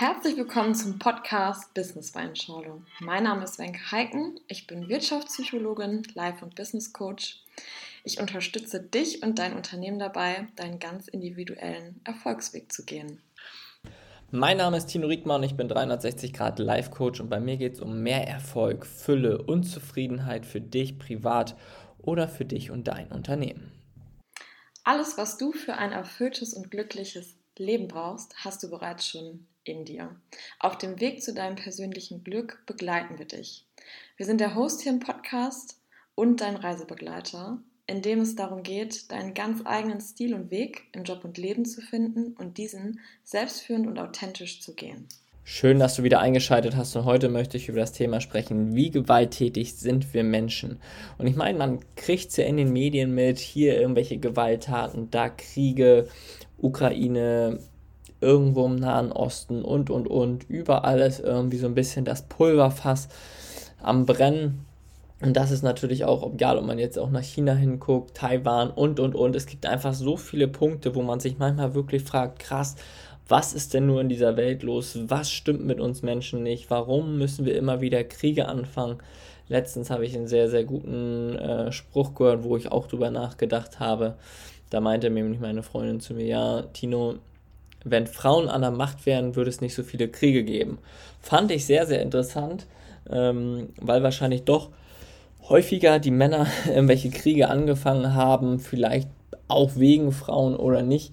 Herzlich willkommen zum Podcast Business Weinschorle. Mein Name ist Wenke Heiken. Ich bin Wirtschaftspsychologin, Life- und Business Coach. Ich unterstütze dich und dein Unternehmen dabei, deinen ganz individuellen Erfolgsweg zu gehen. Mein Name ist Tino Riekmann, ich bin 360 Grad Life Coach und bei mir geht es um mehr Erfolg, Fülle und Zufriedenheit für dich privat oder für dich und dein Unternehmen. Alles, was du für ein erfülltes und glückliches Leben brauchst, hast du bereits schon in dir. Auf dem Weg zu deinem persönlichen Glück begleiten wir dich. Wir sind der Host hier im Podcast und dein Reisebegleiter, in dem es darum geht, deinen ganz eigenen Stil und Weg im Job und Leben zu finden und diesen selbstführend und authentisch zu gehen. Schön, dass du wieder eingeschaltet hast und heute möchte ich über das Thema sprechen, wie gewalttätig sind wir Menschen. Und ich meine, man kriegt es ja in den Medien mit, hier irgendwelche Gewalttaten, da Kriege, Ukraine, irgendwo im Nahen Osten und, und, und. Überall ist irgendwie so ein bisschen das Pulverfass am Brennen. Und das ist natürlich auch, egal ob man jetzt auch nach China hinguckt, Taiwan und, und, und. Es gibt einfach so viele Punkte, wo man sich manchmal wirklich fragt, krass, was ist denn nur in dieser Welt los? Was stimmt mit uns Menschen nicht? Warum müssen wir immer wieder Kriege anfangen? Letztens habe ich einen sehr, sehr guten äh, Spruch gehört, wo ich auch drüber nachgedacht habe. Da meinte nämlich meine Freundin zu mir, ja, Tino, wenn Frauen an der Macht wären, würde es nicht so viele Kriege geben. Fand ich sehr, sehr interessant, ähm, weil wahrscheinlich doch häufiger die Männer irgendwelche Kriege angefangen haben, vielleicht auch wegen Frauen oder nicht.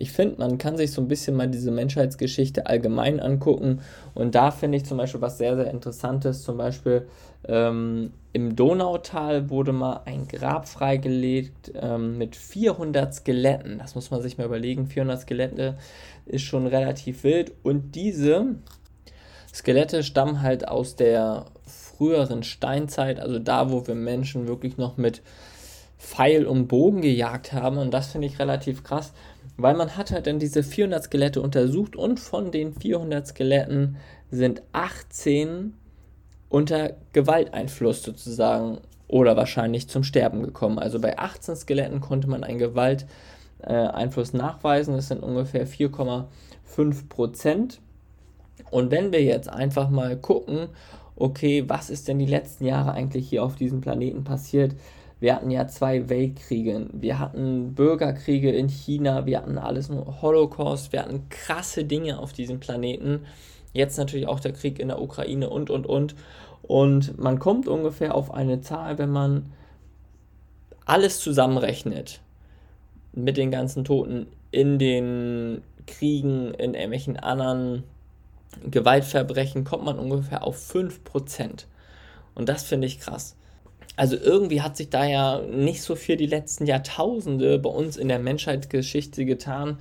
Ich finde, man kann sich so ein bisschen mal diese Menschheitsgeschichte allgemein angucken. Und da finde ich zum Beispiel was sehr, sehr Interessantes. Zum Beispiel ähm, im Donautal wurde mal ein Grab freigelegt ähm, mit 400 Skeletten. Das muss man sich mal überlegen. 400 Skelette ist schon relativ wild. Und diese Skelette stammen halt aus der früheren Steinzeit, also da, wo wir Menschen wirklich noch mit Pfeil und Bogen gejagt haben. Und das finde ich relativ krass, weil man hat halt dann diese 400 Skelette untersucht und von den 400 Skeletten sind 18 unter Gewalteinfluss sozusagen oder wahrscheinlich zum Sterben gekommen. Also bei 18 Skeletten konnte man einen Gewalteinfluss nachweisen. Das sind ungefähr 4,5 Prozent. Und wenn wir jetzt einfach mal gucken, okay, was ist denn die letzten Jahre eigentlich hier auf diesem Planeten passiert, wir hatten ja zwei Weltkriege, wir hatten Bürgerkriege in China, wir hatten alles nur Holocaust, wir hatten krasse Dinge auf diesem Planeten. Jetzt natürlich auch der Krieg in der Ukraine und, und, und. Und man kommt ungefähr auf eine Zahl, wenn man alles zusammenrechnet mit den ganzen Toten in den Kriegen, in irgendwelchen anderen Gewaltverbrechen, kommt man ungefähr auf 5%. Und das finde ich krass. Also irgendwie hat sich da ja nicht so viel die letzten Jahrtausende bei uns in der Menschheitsgeschichte getan.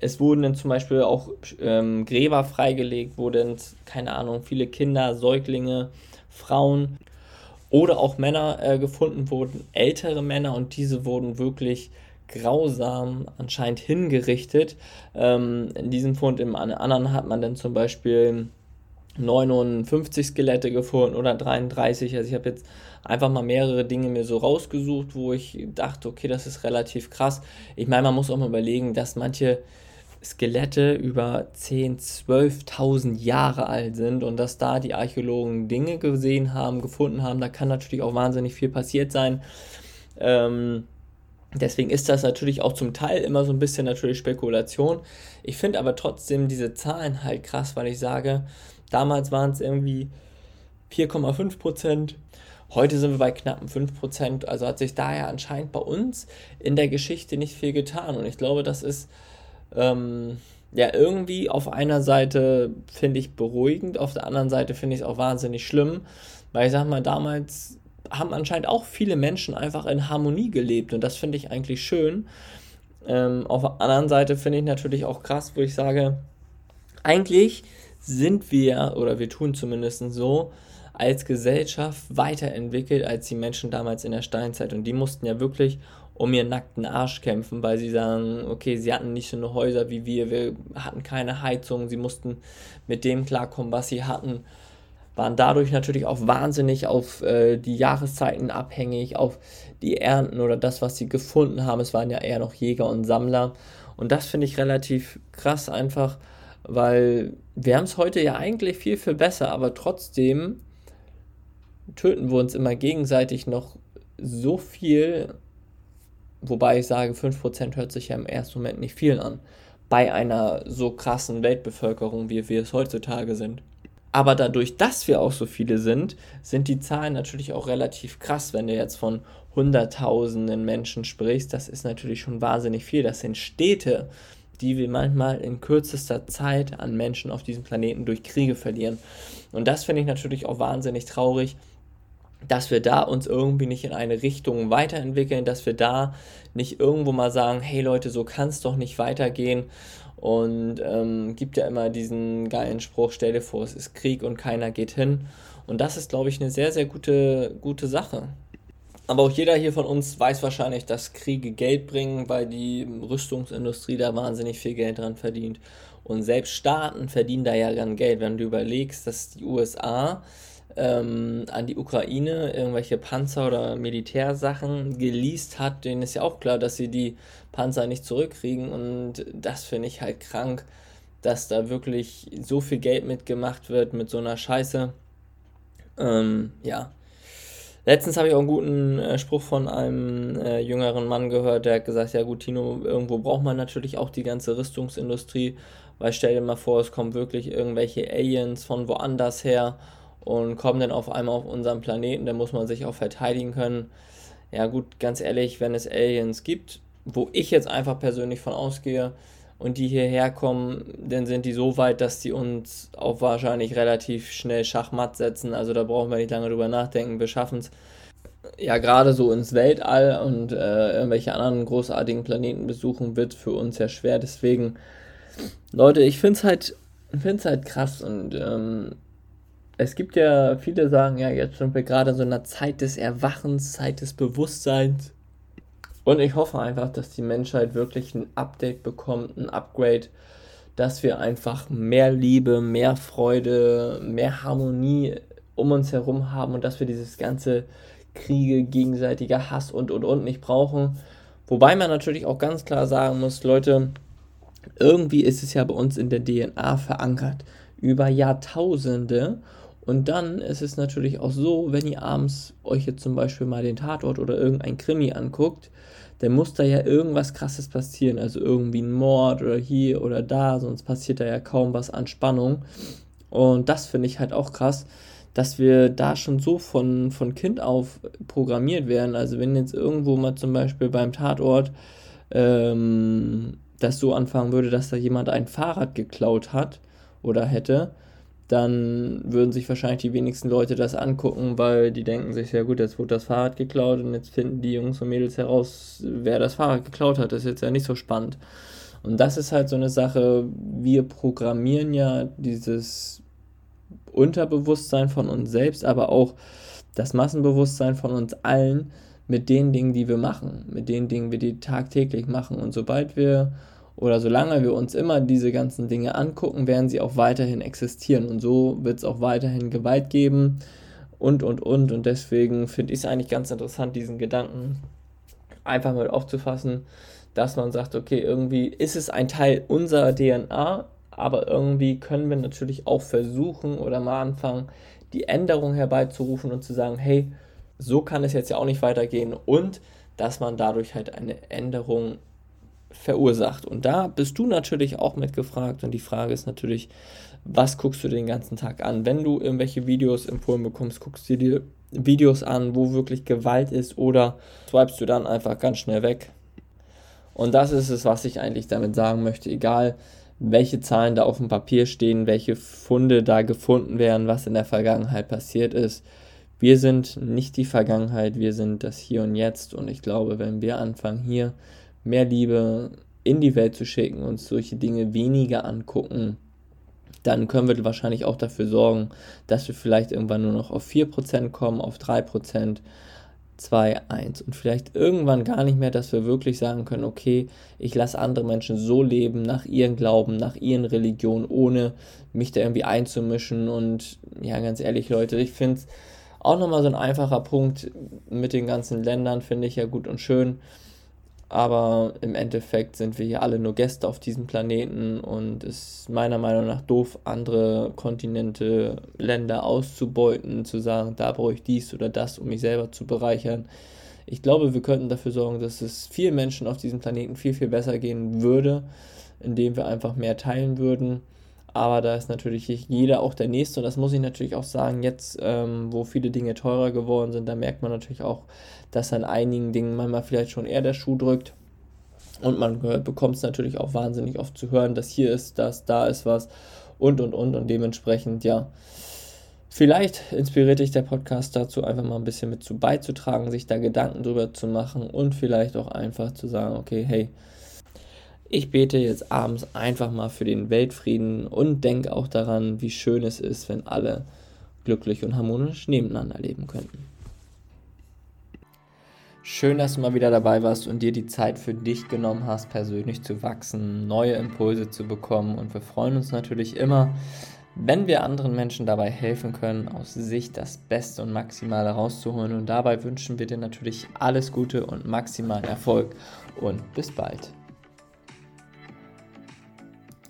Es wurden dann zum Beispiel auch ähm, Gräber freigelegt, wurden, keine Ahnung, viele Kinder, Säuglinge, Frauen oder auch Männer äh, gefunden wurden, ältere Männer und diese wurden wirklich grausam anscheinend hingerichtet. Ähm, in diesem Fund, im anderen hat man dann zum Beispiel 59 Skelette gefunden oder 33. Also ich habe jetzt einfach mal mehrere Dinge mir so rausgesucht, wo ich dachte, okay, das ist relativ krass. Ich meine, man muss auch mal überlegen, dass manche Skelette über 10.000, 12.000 Jahre alt sind und dass da die Archäologen Dinge gesehen haben, gefunden haben. Da kann natürlich auch wahnsinnig viel passiert sein. Ähm, deswegen ist das natürlich auch zum Teil immer so ein bisschen natürlich Spekulation. Ich finde aber trotzdem diese Zahlen halt krass, weil ich sage, Damals waren es irgendwie 4,5 Prozent. Heute sind wir bei knappen 5 Prozent. Also hat sich daher anscheinend bei uns in der Geschichte nicht viel getan. Und ich glaube, das ist ähm, ja irgendwie auf einer Seite finde ich beruhigend, auf der anderen Seite finde ich es auch wahnsinnig schlimm, weil ich sag mal, damals haben anscheinend auch viele Menschen einfach in Harmonie gelebt und das finde ich eigentlich schön. Ähm, auf der anderen Seite finde ich natürlich auch krass, wo ich sage, eigentlich sind wir, oder wir tun zumindest so, als Gesellschaft weiterentwickelt als die Menschen damals in der Steinzeit. Und die mussten ja wirklich um ihren nackten Arsch kämpfen, weil sie sagen, okay, sie hatten nicht so eine Häuser wie wir, wir hatten keine Heizung, sie mussten mit dem klarkommen, was sie hatten, waren dadurch natürlich auch wahnsinnig auf äh, die Jahreszeiten abhängig, auf die Ernten oder das, was sie gefunden haben. Es waren ja eher noch Jäger und Sammler. Und das finde ich relativ krass einfach, weil wir haben es heute ja eigentlich viel, viel besser, aber trotzdem töten wir uns immer gegenseitig noch so viel, wobei ich sage, 5% hört sich ja im ersten Moment nicht viel an, bei einer so krassen Weltbevölkerung, wie wir es heutzutage sind. Aber dadurch, dass wir auch so viele sind, sind die Zahlen natürlich auch relativ krass. Wenn du jetzt von Hunderttausenden Menschen sprichst, das ist natürlich schon wahnsinnig viel. Das sind Städte, die wir manchmal in kürzester Zeit an Menschen auf diesem Planeten durch Kriege verlieren. Und das finde ich natürlich auch wahnsinnig traurig, dass wir da uns irgendwie nicht in eine Richtung weiterentwickeln, dass wir da nicht irgendwo mal sagen, hey Leute, so kann es doch nicht weitergehen. Und ähm, gibt ja immer diesen geilen Spruch, stell dir vor, es ist Krieg und keiner geht hin. Und das ist, glaube ich, eine sehr, sehr gute, gute Sache. Aber auch jeder hier von uns weiß wahrscheinlich, dass Kriege Geld bringen, weil die Rüstungsindustrie da wahnsinnig viel Geld dran verdient. Und selbst Staaten verdienen da ja dann Geld. Wenn du überlegst, dass die USA ähm, an die Ukraine irgendwelche Panzer oder Militärsachen geleast hat, denen ist ja auch klar, dass sie die Panzer nicht zurückkriegen. Und das finde ich halt krank, dass da wirklich so viel Geld mitgemacht wird mit so einer Scheiße. Ähm, ja. Letztens habe ich auch einen guten äh, Spruch von einem äh, jüngeren Mann gehört, der hat gesagt, ja gut, Tino, irgendwo braucht man natürlich auch die ganze Rüstungsindustrie, weil stell dir mal vor, es kommen wirklich irgendwelche Aliens von woanders her und kommen dann auf einmal auf unseren Planeten, da muss man sich auch verteidigen können. Ja gut, ganz ehrlich, wenn es Aliens gibt, wo ich jetzt einfach persönlich von ausgehe und die hierher kommen, dann sind die so weit, dass die uns auch wahrscheinlich relativ schnell Schachmatt setzen. Also da brauchen wir nicht lange drüber nachdenken. Wir schaffen es ja gerade so ins Weltall und äh, irgendwelche anderen großartigen Planeten besuchen, wird für uns ja schwer. Deswegen, Leute, ich finde es halt, find's halt krass und ähm, es gibt ja, viele sagen ja, jetzt sind wir gerade in so einer Zeit des Erwachens, Zeit des Bewusstseins. Und ich hoffe einfach, dass die Menschheit wirklich ein Update bekommt, ein Upgrade, dass wir einfach mehr Liebe, mehr Freude, mehr Harmonie um uns herum haben und dass wir dieses ganze Kriege, gegenseitiger Hass und und und nicht brauchen. Wobei man natürlich auch ganz klar sagen muss, Leute, irgendwie ist es ja bei uns in der DNA verankert. Über Jahrtausende und dann ist es natürlich auch so, wenn ihr abends euch jetzt zum Beispiel mal den Tatort oder irgendein Krimi anguckt, dann muss da ja irgendwas krasses passieren. Also irgendwie ein Mord oder hier oder da, sonst passiert da ja kaum was an Spannung. Und das finde ich halt auch krass, dass wir da schon so von, von Kind auf programmiert werden. Also wenn jetzt irgendwo mal zum Beispiel beim Tatort ähm, das so anfangen würde, dass da jemand ein Fahrrad geklaut hat oder hätte, dann würden sich wahrscheinlich die wenigsten Leute das angucken, weil die denken sich, ja gut, jetzt wurde das Fahrrad geklaut und jetzt finden die Jungs und Mädels heraus, wer das Fahrrad geklaut hat. Das ist jetzt ja nicht so spannend. Und das ist halt so eine Sache, wir programmieren ja dieses Unterbewusstsein von uns selbst, aber auch das Massenbewusstsein von uns allen mit den Dingen, die wir machen, mit den Dingen, die wir tagtäglich machen. Und sobald wir oder solange wir uns immer diese ganzen Dinge angucken, werden sie auch weiterhin existieren. Und so wird es auch weiterhin Gewalt geben und, und, und. Und deswegen finde ich es eigentlich ganz interessant, diesen Gedanken einfach mal aufzufassen, dass man sagt, okay, irgendwie ist es ein Teil unserer DNA, aber irgendwie können wir natürlich auch versuchen oder mal anfangen, die Änderung herbeizurufen und zu sagen, hey, so kann es jetzt ja auch nicht weitergehen und dass man dadurch halt eine Änderung verursacht. Und da bist du natürlich auch mitgefragt. Und die Frage ist natürlich, was guckst du den ganzen Tag an? Wenn du irgendwelche Videos empfohlen bekommst, guckst du dir Videos an, wo wirklich Gewalt ist oder swipest du dann einfach ganz schnell weg. Und das ist es, was ich eigentlich damit sagen möchte. Egal, welche Zahlen da auf dem Papier stehen, welche Funde da gefunden werden, was in der Vergangenheit passiert ist. Wir sind nicht die Vergangenheit, wir sind das Hier und Jetzt. Und ich glaube, wenn wir anfangen, hier mehr Liebe in die Welt zu schicken, uns solche Dinge weniger angucken, dann können wir wahrscheinlich auch dafür sorgen, dass wir vielleicht irgendwann nur noch auf 4% kommen, auf 3%, 2, 1 und vielleicht irgendwann gar nicht mehr, dass wir wirklich sagen können, okay, ich lasse andere Menschen so leben, nach ihren Glauben, nach ihren Religionen, ohne mich da irgendwie einzumischen. Und ja, ganz ehrlich, Leute, ich finde es auch nochmal so ein einfacher Punkt mit den ganzen Ländern, finde ich ja gut und schön, aber im Endeffekt sind wir hier alle nur Gäste auf diesem Planeten und es ist meiner Meinung nach doof, andere Kontinente, Länder auszubeuten, zu sagen, da brauche ich dies oder das, um mich selber zu bereichern. Ich glaube, wir könnten dafür sorgen, dass es vielen Menschen auf diesem Planeten viel, viel besser gehen würde, indem wir einfach mehr teilen würden. Aber da ist natürlich jeder auch der Nächste und das muss ich natürlich auch sagen, jetzt, ähm, wo viele Dinge teurer geworden sind, da merkt man natürlich auch, dass an einigen Dingen manchmal vielleicht schon eher der Schuh drückt. Und man bekommt es natürlich auch wahnsinnig oft zu hören, dass hier ist das, da ist was und und und und dementsprechend, ja. Vielleicht inspiriert dich der Podcast dazu, einfach mal ein bisschen mit zu beizutragen, sich da Gedanken drüber zu machen und vielleicht auch einfach zu sagen, okay, hey, ich bete jetzt abends einfach mal für den Weltfrieden und denke auch daran, wie schön es ist, wenn alle glücklich und harmonisch nebeneinander leben könnten. Schön, dass du mal wieder dabei warst und dir die Zeit für dich genommen hast, persönlich zu wachsen, neue Impulse zu bekommen. Und wir freuen uns natürlich immer, wenn wir anderen Menschen dabei helfen können, aus sich das Beste und Maximale rauszuholen. Und dabei wünschen wir dir natürlich alles Gute und maximalen Erfolg. Und bis bald.